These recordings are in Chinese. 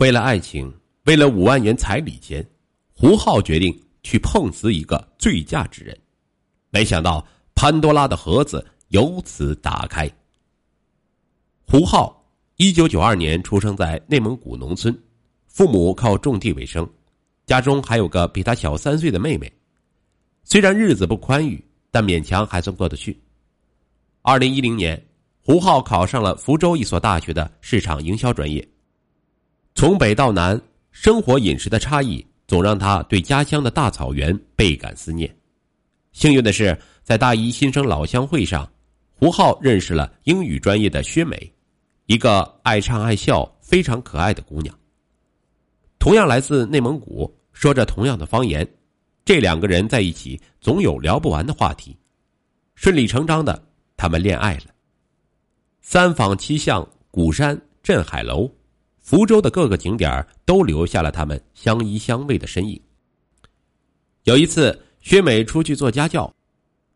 为了爱情，为了五万元彩礼钱，胡浩决定去碰瓷一个醉驾之人。没想到潘多拉的盒子由此打开。胡浩，一九九二年出生在内蒙古农村，父母靠种地为生，家中还有个比他小三岁的妹妹。虽然日子不宽裕，但勉强还算过得去。二零一零年，胡浩考上了福州一所大学的市场营销专业。从北到南，生活饮食的差异总让他对家乡的大草原倍感思念。幸运的是，在大一新生老乡会上，胡浩认识了英语专业的薛美，一个爱唱爱笑、非常可爱的姑娘。同样来自内蒙古，说着同样的方言，这两个人在一起总有聊不完的话题。顺理成章的，他们恋爱了。三坊七巷、鼓山、镇海楼。福州的各个景点都留下了他们相依相偎的身影。有一次，薛美出去做家教，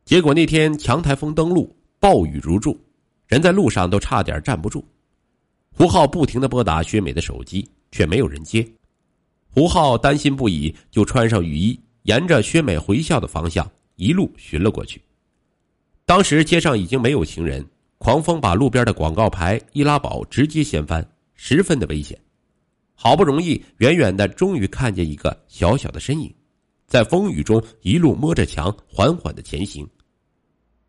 结果那天强台风登陆，暴雨如注，人在路上都差点站不住。胡浩不停的拨打薛美的手机，却没有人接。胡浩担心不已，就穿上雨衣，沿着薛美回校的方向一路寻了过去。当时街上已经没有行人，狂风把路边的广告牌、易拉宝直接掀翻。十分的危险，好不容易远远的，终于看见一个小小的身影，在风雨中一路摸着墙缓缓的前行。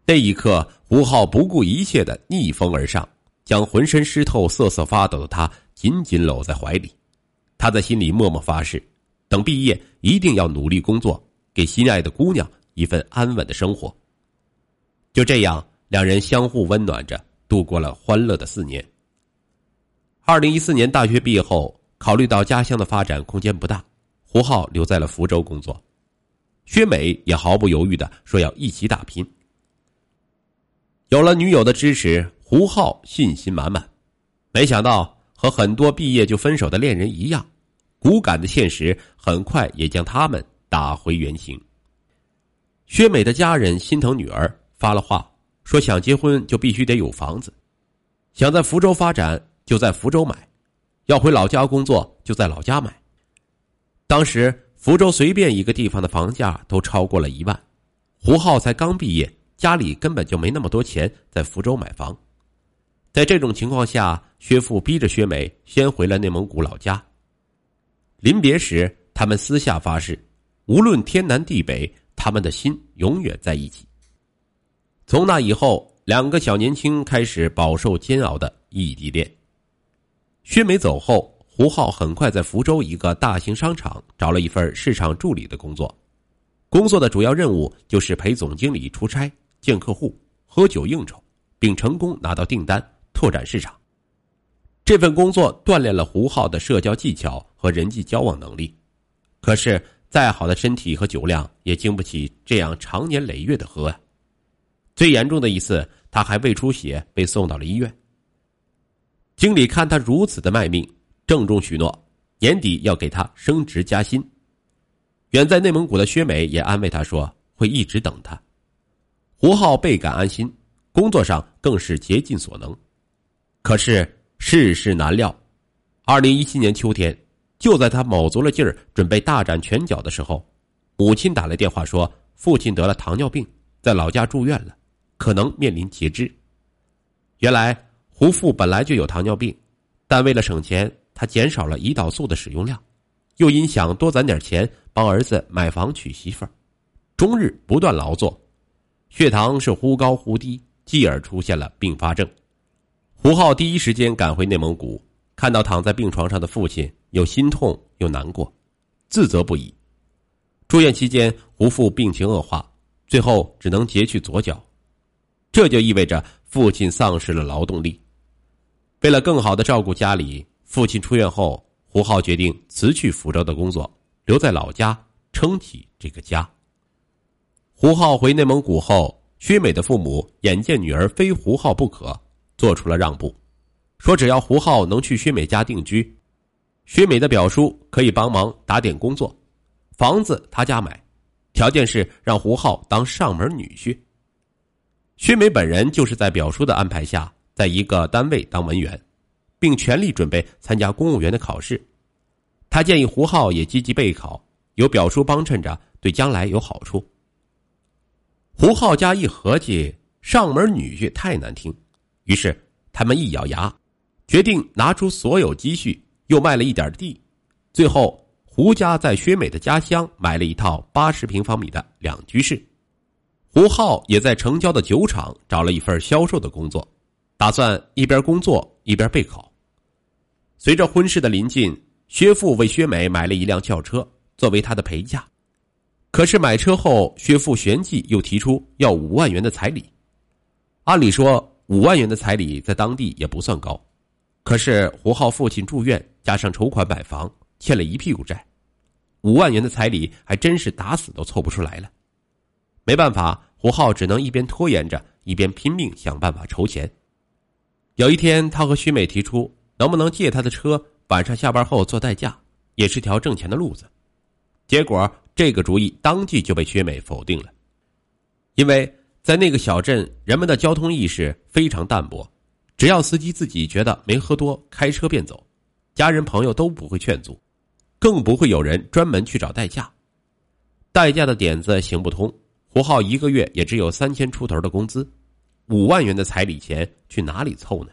那一刻，胡浩不顾一切的逆风而上，将浑身湿透、瑟瑟发抖的他紧紧搂在怀里。他在心里默默发誓，等毕业一定要努力工作，给心爱的姑娘一份安稳的生活。就这样，两人相互温暖着，度过了欢乐的四年。二零一四年大学毕业后，考虑到家乡的发展空间不大，胡浩留在了福州工作。薛美也毫不犹豫的说要一起打拼。有了女友的支持，胡浩信心满满。没想到和很多毕业就分手的恋人一样，骨感的现实很快也将他们打回原形。薛美的家人心疼女儿，发了话说想结婚就必须得有房子，想在福州发展。就在福州买，要回老家工作就在老家买。当时福州随便一个地方的房价都超过了一万，胡浩才刚毕业，家里根本就没那么多钱在福州买房。在这种情况下，薛父逼着薛美先回了内蒙古老家。临别时，他们私下发誓，无论天南地北，他们的心永远在一起。从那以后，两个小年轻开始饱受煎熬的异地恋。薛梅走后，胡浩很快在福州一个大型商场找了一份市场助理的工作。工作的主要任务就是陪总经理出差、见客户、喝酒应酬，并成功拿到订单，拓展市场。这份工作锻炼了胡浩的社交技巧和人际交往能力。可是，再好的身体和酒量也经不起这样长年累月的喝啊！最严重的一次，他还胃出血，被送到了医院。经理看他如此的卖命，郑重许诺年底要给他升职加薪。远在内蒙古的薛美也安慰他说会一直等他。胡浩倍感安心，工作上更是竭尽所能。可是世事难料，二零一七年秋天，就在他卯足了劲儿准备大展拳脚的时候，母亲打来电话说父亲得了糖尿病，在老家住院了，可能面临截肢。原来。胡父本来就有糖尿病，但为了省钱，他减少了胰岛素的使用量，又因想多攒点钱帮儿子买房娶媳妇儿，终日不断劳作，血糖是忽高忽低，继而出现了并发症。胡浩第一时间赶回内蒙古，看到躺在病床上的父亲，又心痛又难过，自责不已。住院期间，胡父病情恶化，最后只能截去左脚，这就意味着父亲丧失了劳动力。为了更好的照顾家里，父亲出院后，胡浩决定辞去福州的工作，留在老家撑起这个家。胡浩回内蒙古后，薛美的父母眼见女儿非胡浩不可，做出了让步，说只要胡浩能去薛美家定居，薛美的表叔可以帮忙打点工作，房子他家买，条件是让胡浩当上门女婿。薛美本人就是在表叔的安排下。在一个单位当文员，并全力准备参加公务员的考试，他建议胡浩也积极备考，有表叔帮衬着，对将来有好处。胡浩家一合计，上门女婿太难听，于是他们一咬牙，决定拿出所有积蓄，又卖了一点地，最后胡家在薛美的家乡买了一套八十平方米的两居室。胡浩也在城郊的酒厂找了一份销售的工作，打算一边工作一边备考。随着婚事的临近，薛父为薛美买了一辆轿车作为他的陪嫁。可是买车后，薛父旋即又提出要五万元的彩礼。按理说，五万元的彩礼在当地也不算高，可是胡浩父亲住院，加上筹款买房，欠了一屁股债，五万元的彩礼还真是打死都凑不出来了。没办法，胡浩只能一边拖延着，一边拼命想办法筹钱。有一天，他和徐美提出，能不能借他的车，晚上下班后做代驾，也是条挣钱的路子。结果。这个主意当即就被薛美否定了，因为在那个小镇，人们的交通意识非常淡薄，只要司机自己觉得没喝多，开车便走，家人朋友都不会劝阻，更不会有人专门去找代驾。代驾的点子行不通，胡浩一个月也只有三千出头的工资，五万元的彩礼钱去哪里凑呢？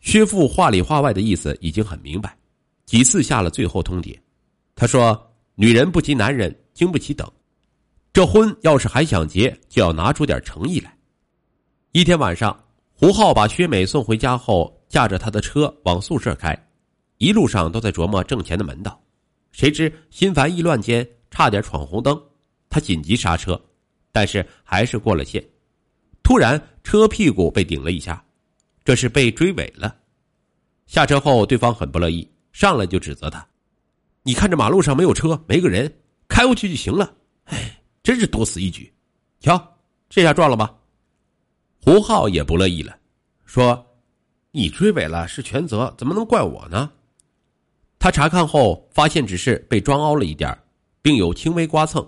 薛父话里话外的意思已经很明白，几次下了最后通牒，他说。女人不及男人，经不起等。这婚要是还想结，就要拿出点诚意来。一天晚上，胡浩把薛美送回家后，驾着他的车往宿舍开，一路上都在琢磨挣钱的门道。谁知心烦意乱间，差点闯红灯，他紧急刹车，但是还是过了线。突然，车屁股被顶了一下，这是被追尾了。下车后，对方很不乐意，上来就指责他。你看这马路上没有车，没个人，开过去就行了。哎，真是多此一举。瞧，这下赚了吧？胡浩也不乐意了，说：“你追尾了是全责，怎么能怪我呢？”他查看后发现只是被撞凹了一点，并有轻微刮蹭。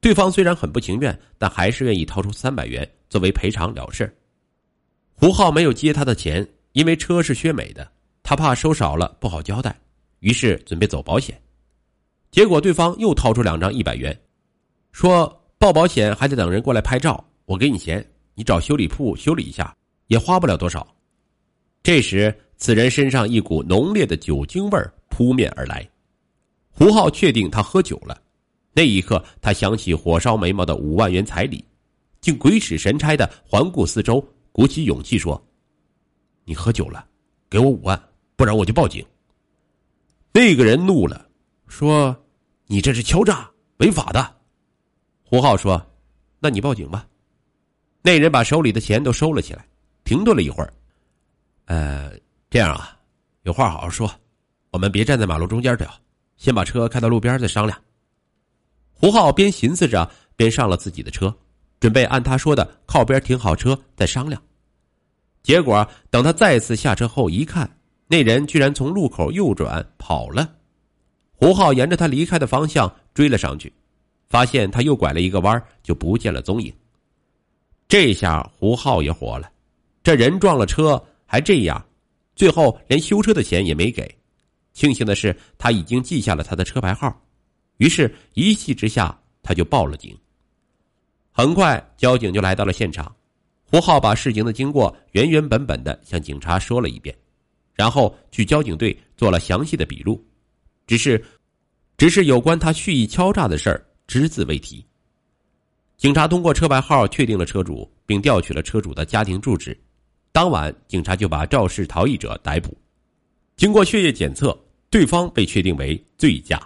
对方虽然很不情愿，但还是愿意掏出三百元作为赔偿了事。胡浩没有接他的钱，因为车是薛美的，他怕收少了不好交代。于是准备走保险，结果对方又掏出两张一百元，说报保险还得等人过来拍照，我给你钱，你找修理铺修理一下，也花不了多少。这时，此人身上一股浓烈的酒精味扑面而来，胡浩确定他喝酒了。那一刻，他想起火烧眉毛的五万元彩礼，竟鬼使神差的环顾四周，鼓起勇气说：“你喝酒了，给我五万，不然我就报警。”那个人怒了，说：“你这是敲诈，违法的。”胡浩说：“那你报警吧。”那人把手里的钱都收了起来，停顿了一会儿，“呃，这样啊，有话好好说，我们别站在马路中间聊，先把车开到路边再商量。”胡浩边寻思着，边上了自己的车，准备按他说的靠边停好车再商量。结果等他再次下车后一看。那人居然从路口右转跑了，胡浩沿着他离开的方向追了上去，发现他又拐了一个弯就不见了踪影。这下胡浩也火了，这人撞了车还这样，最后连修车的钱也没给。庆幸的是，他已经记下了他的车牌号，于是一气之下他就报了警。很快，交警就来到了现场，胡浩把事情的经过原原本本的向警察说了一遍。然后去交警队做了详细的笔录，只是，只是有关他蓄意敲诈的事儿只字未提。警察通过车牌号确定了车主，并调取了车主的家庭住址。当晚，警察就把肇事逃逸者逮捕。经过血液检测，对方被确定为醉驾。